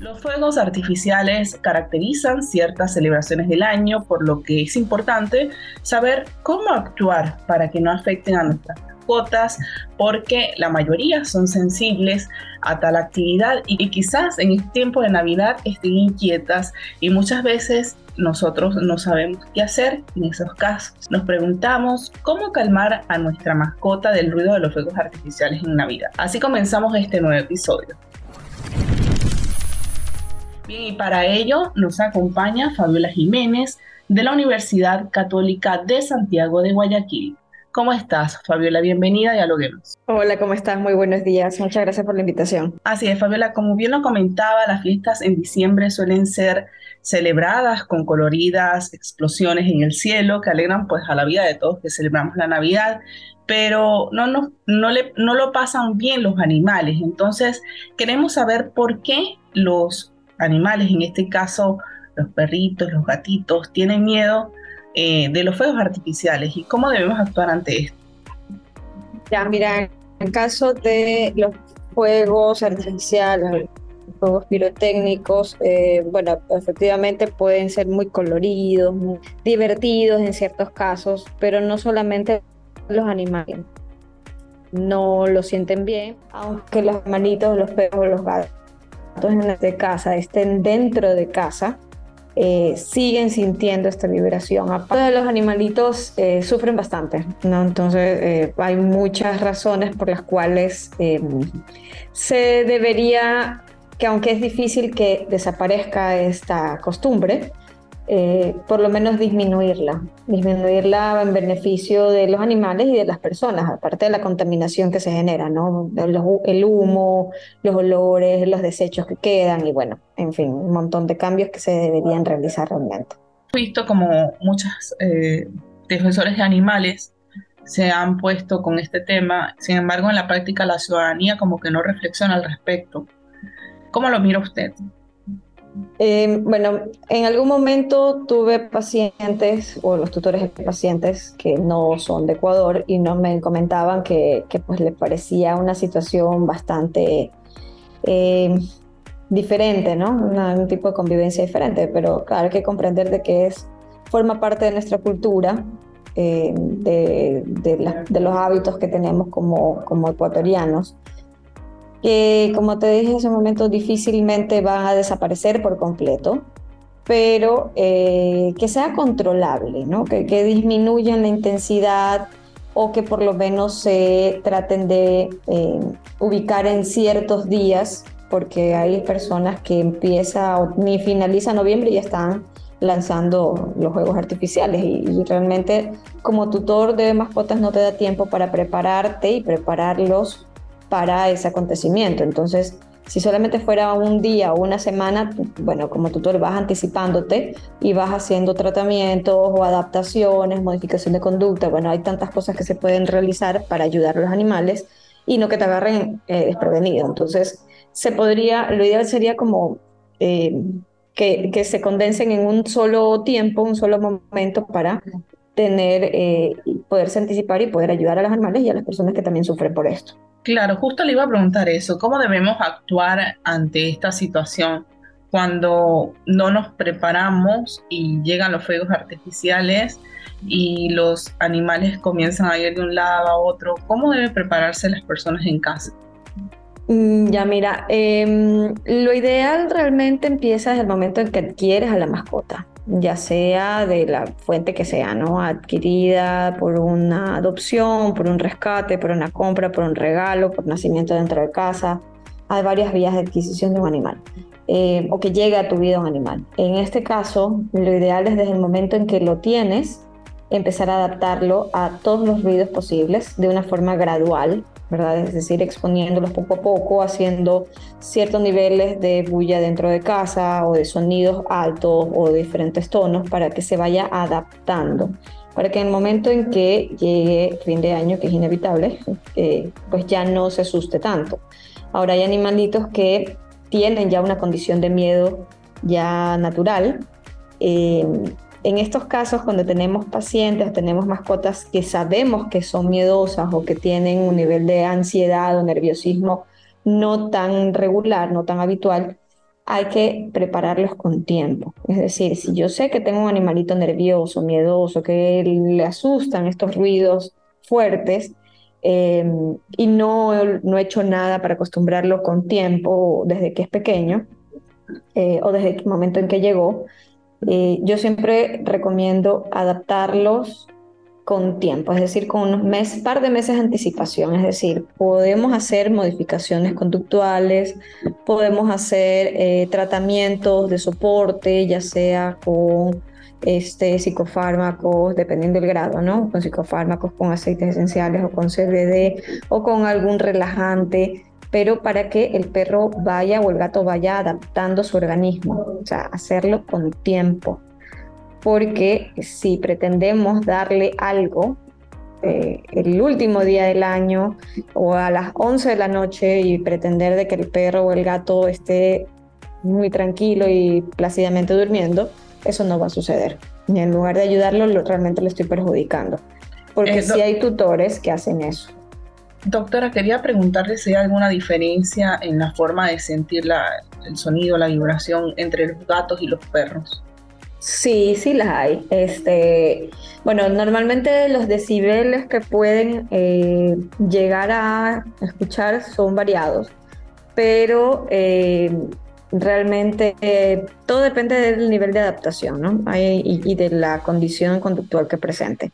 Los fuegos artificiales caracterizan ciertas celebraciones del año, por lo que es importante saber cómo actuar para que no afecten a nuestras mascotas, porque la mayoría son sensibles a tal actividad y quizás en este tiempo de Navidad estén inquietas y muchas veces nosotros no sabemos qué hacer en esos casos. Nos preguntamos cómo calmar a nuestra mascota del ruido de los fuegos artificiales en Navidad. Así comenzamos este nuevo episodio. Bien, y para ello nos acompaña Fabiola Jiménez de la Universidad Católica de Santiago de Guayaquil. ¿Cómo estás, Fabiola? Bienvenida a Dialoguemos. Hola, ¿cómo estás? Muy buenos días. Muchas gracias por la invitación. Así es, Fabiola. Como bien lo comentaba, las fiestas en diciembre suelen ser celebradas con coloridas explosiones en el cielo que alegran pues a la vida de todos que celebramos la Navidad, pero no, no, no, le, no lo pasan bien los animales. Entonces, queremos saber por qué los animales, en este caso los perritos, los gatitos, tienen miedo eh, de los fuegos artificiales y cómo debemos actuar ante esto. Ya, mira, en el caso de los fuegos artificiales, fuegos pirotécnicos, eh, bueno, efectivamente pueden ser muy coloridos, muy divertidos en ciertos casos, pero no solamente los animales no lo sienten bien, aunque los manitos, los perros, los gatos de casa estén dentro de casa, eh, siguen sintiendo esta vibración. Aparte los animalitos, eh, sufren bastante, ¿no? Entonces, eh, hay muchas razones por las cuales se debería, que aunque es difícil que desaparezca esta costumbre, eh, por lo menos disminuirla, disminuirla en beneficio de los animales y de las personas, aparte de la contaminación que se genera, ¿no? el humo, los olores, los desechos que quedan y bueno, en fin, un montón de cambios que se deberían realizar realmente. Visto como muchos eh, defensores de animales se han puesto con este tema, sin embargo en la práctica la ciudadanía como que no reflexiona al respecto. ¿Cómo lo mira usted? Eh, bueno, en algún momento tuve pacientes o los tutores de pacientes que no son de Ecuador y no me comentaban que, que pues les parecía una situación bastante eh, diferente, ¿no? un tipo de convivencia diferente, pero claro, hay que comprender de que es, forma parte de nuestra cultura, eh, de, los hábitos que tenemos como ecuatorianos que como te dije hace un momento difícilmente van a desaparecer por completo, pero eh, que sea controlable, ¿no? que, que disminuyan la intensidad o que por lo menos se traten de eh, ubicar en ciertos días, porque hay personas que empieza ni finaliza noviembre y ya están lanzando los juegos artificiales y, y, realmente como tutor de mascotas no te da tiempo para prepararte y prepararlos para ese acontecimiento. Entonces, si solamente fuera un día o una semana, bueno, como tutor vas anticipándote y vas haciendo tratamientos o adaptaciones, modificación de conducta. Bueno, hay tantas cosas que se pueden realizar para ayudar a los animales y no que te agarren eh, desprevenido. Entonces, se podría, lo ideal sería como eh, que, que, se condensen en un solo tiempo, un solo momento para tener, eh, poderse anticipar y poder ayudar a los animales y a las personas que también sufren por esto. Claro, justo le iba a preguntar eso, ¿cómo debemos actuar ante esta situación cuando no nos preparamos y llegan los fuegos artificiales y los animales comienzan a ir de un lado a otro? ¿Cómo deben prepararse las personas en casa? Mm, ya mira, eh, lo ideal realmente empieza desde el momento en que adquieres a la mascota. Ya sea de la fuente que sea, ¿no? Adquirida por una adopción, por un rescate, por una compra, por un regalo, por nacimiento dentro de casa. Hay varias vías de adquisición de un animal. Eh, o que llegue a tu vida un animal. En este caso, lo ideal es desde el momento en que lo tienes, empezar a adaptarlo a todos los ruidos posibles de una forma gradual, ¿verdad? Es decir, exponiéndolos poco a poco, haciendo ciertos niveles de bulla dentro de casa o de sonidos altos o de diferentes tonos para que se vaya adaptando. Para que en el momento en que llegue fin de año, que es inevitable, eh, pues ya no se asuste tanto. Ahora hay animalitos que tienen ya una condición de miedo ya natural. Eh, en estos casos, cuando tenemos pacientes, tenemos mascotas que sabemos que son miedosas o que tienen un nivel de ansiedad o nerviosismo no tan regular, no tan habitual, hay que prepararlos con tiempo. Es decir, si yo sé que tengo un animalito nervioso, miedoso, que le asustan estos ruidos fuertes, eh, y no, no he hecho nada para acostumbrarlo con tiempo desde que es pequeño eh, o desde el momento en que llegó, eh, yo siempre recomiendo adaptarlos con tiempo, es decir, con un mes, par de meses de anticipación, es decir, podemos hacer modificaciones conductuales, podemos hacer eh, tratamientos de soporte, ya sea con este, psicofármacos, dependiendo del grado, ¿no? Con psicofármacos, con aceites esenciales o con CBD o con algún relajante pero para que el perro vaya o el gato vaya adaptando su organismo, o sea, hacerlo con tiempo. Porque si pretendemos darle algo eh, el último día del año o a las 11 de la noche y pretender de que el perro o el gato esté muy tranquilo y plácidamente durmiendo, eso no va a suceder. Y en lugar de ayudarlo, realmente lo estoy perjudicando. Porque si hay tutores que hacen eso. Doctora, quería preguntarle si hay alguna diferencia en la forma de sentir el sonido, la vibración entre los gatos y los perros. Sí, sí las hay. Este, bueno, normalmente los decibeles que pueden eh, llegar a escuchar son variados, pero eh, realmente eh, todo depende del nivel de adaptación ¿no? y, de la condición conductual que presente.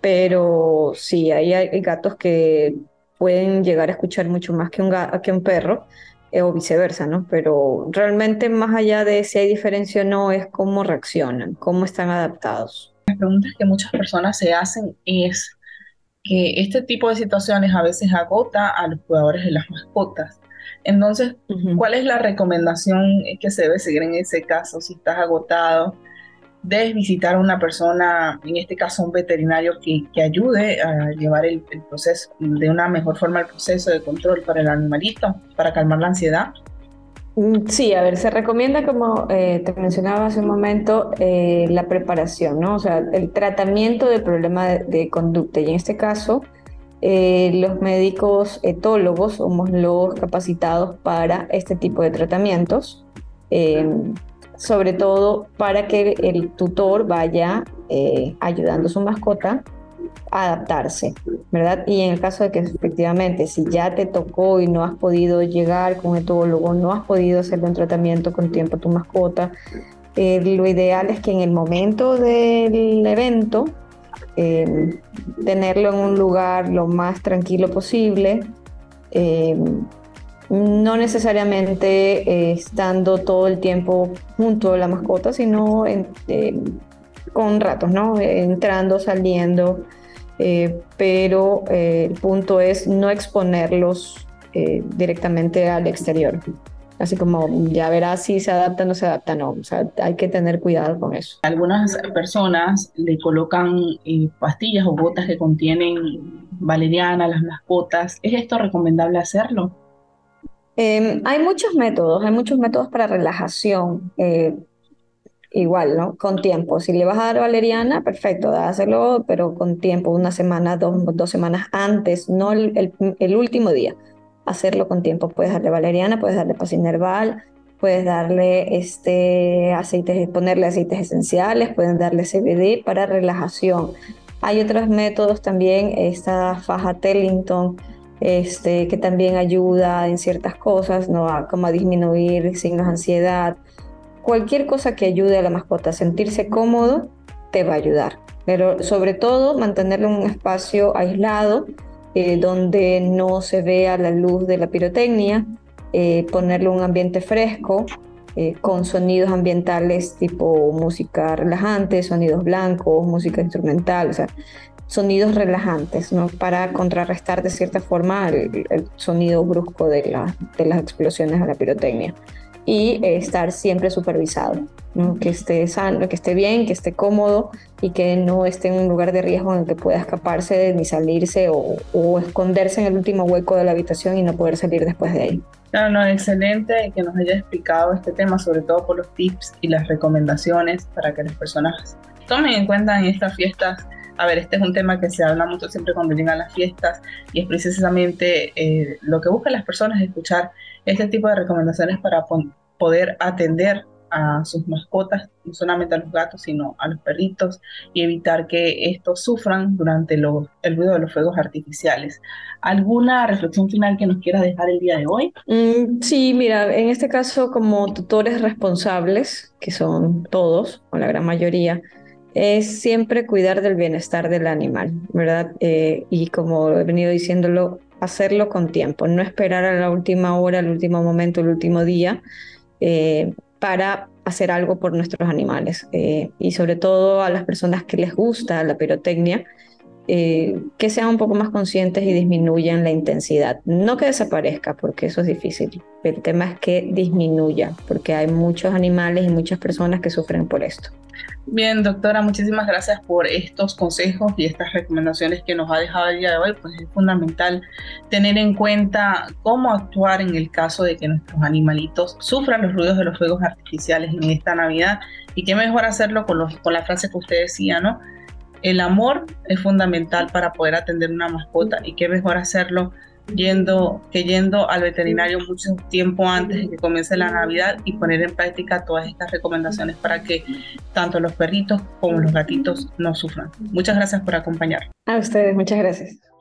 Pero sí, hay gatos que pueden llegar a escuchar mucho más que un, que un perro eh, o viceversa, ¿no? Pero realmente más allá de si hay diferencia o no, es cómo reaccionan, cómo están adaptados. Las preguntas que muchas personas se hacen es que este tipo de situaciones a veces agota a los cuidadores de las mascotas. Entonces, ¿cuál es la recomendación que se debe seguir en ese caso si estás agotado? Debes visitar a una persona, en este caso un veterinario, que, que ayude a llevar el, proceso, de una mejor forma el proceso de control para el animalito, para calmar la ansiedad. Mm, sí, a ver, se recomienda, como eh, te mencionaba hace un momento, eh, la preparación, ¿no? O sea, el tratamiento del problema de, conducta. Y en este caso, eh, los médicos etólogos somos los capacitados para este tipo de tratamientos sobre todo para que el tutor vaya eh, ayudando a su mascota a adaptarse, ¿verdad? Y en el caso de que efectivamente, si ya te tocó y no has podido llegar con etólogo, no has podido hacerle un tratamiento con tiempo a tu mascota, eh, lo ideal es que en el momento del evento, eh, tenerlo en un lugar lo más tranquilo posible, no necesariamente eh, estando todo el tiempo junto a la mascota, sino con ratos, ¿no? Entrando, saliendo, eh, pero eh, el punto es no exponerlos directamente al exterior. Así como ya verás si se adapta o no se adapta, no. Hay que tener cuidado con eso. Algunas personas le colocan pastillas o botas que contienen valeriana a las mascotas. ¿Es esto recomendable hacerlo? Em, hay muchos métodos, hay muchos métodos para relajación. Eh, igual, ¿no? Con tiempo. Si le vas a dar valeriana, perfecto, dáselo, pero con tiempo, una semana, dos, dos semanas antes, no el, último día. Hacerlo con tiempo. Puedes darle valeriana, puedes darle pasinerval, puedes darle este aceites, ponerle aceites esenciales, pueden darle CBD para relajación. Hay otros métodos también, esta faja Tellington, este, que también ayuda en ciertas cosas, ¿no? como a disminuir signos de ansiedad. cualquier cosa que ayude a la mascota a sentirse cómodo te va a ayudar. Pero sobre todo mantenerlo en un espacio aislado eh, donde no se vea la luz de la pirotecnia, eh, ponerlo en un ambiente fresco, eh, con sonidos ambientales tipo música relajante, sonidos blancos, música instrumental, o sea, sonidos relajantes, ¿no? Para contrarrestar de cierta forma el, sonido brusco de, la, de las explosiones de la pirotecnia y estar siempre supervisado, que esté sano, que esté bien, que esté cómodo y que no esté en un lugar de riesgo en el que pueda escaparse ni salirse o, esconderse en el último hueco de la habitación y no poder salir después de ahí. Claro, no, excelente que nos haya explicado este tema, sobre todo por los tips y las recomendaciones para que las personas tomen en cuenta en estas fiestas. A ver, este es un tema que se habla mucho siempre cuando llegan las fiestas y es precisamente eh, lo que buscan las personas escuchar este tipo de recomendaciones para poder atender a sus mascotas, no solamente a los gatos, sino a los perritos, y evitar que estos sufran durante el ruido de los fuegos artificiales. ¿Alguna reflexión final que nos quieras dejar el día de hoy? Mm, sí, mira, en este caso como tutores responsables, que son todos, o la gran mayoría, es siempre cuidar del bienestar del animal, ¿verdad? Eh, y como he venido diciéndolo, hacerlo con tiempo, no esperar a la última hora, al último momento, el último día, eh, para hacer algo por nuestros animales. Eh, y sobre todo a las personas que les gusta la pirotecnia, eh, que sean un poco más conscientes y disminuyan la intensidad. No que desaparezca, porque eso es difícil. El tema es que disminuya, porque hay muchos animales y muchas personas que sufren por esto. Bien, doctora, muchísimas gracias por estos consejos y estas recomendaciones que nos ha dejado el día de hoy. Pues es fundamental tener en cuenta cómo actuar en el caso de que nuestros animalitos sufran los ruidos de los fuegos artificiales en esta Navidad. Y qué mejor hacerlo con, con la frase que usted decía, ¿no? El amor es fundamental para poder atender una mascota y qué mejor hacerlo yendo, que yendo al veterinario mucho tiempo antes de que comience la Navidad y poner en práctica todas estas recomendaciones para que tanto los perritos como los gatitos no sufran. Muchas gracias por acompañar. A ustedes, muchas gracias.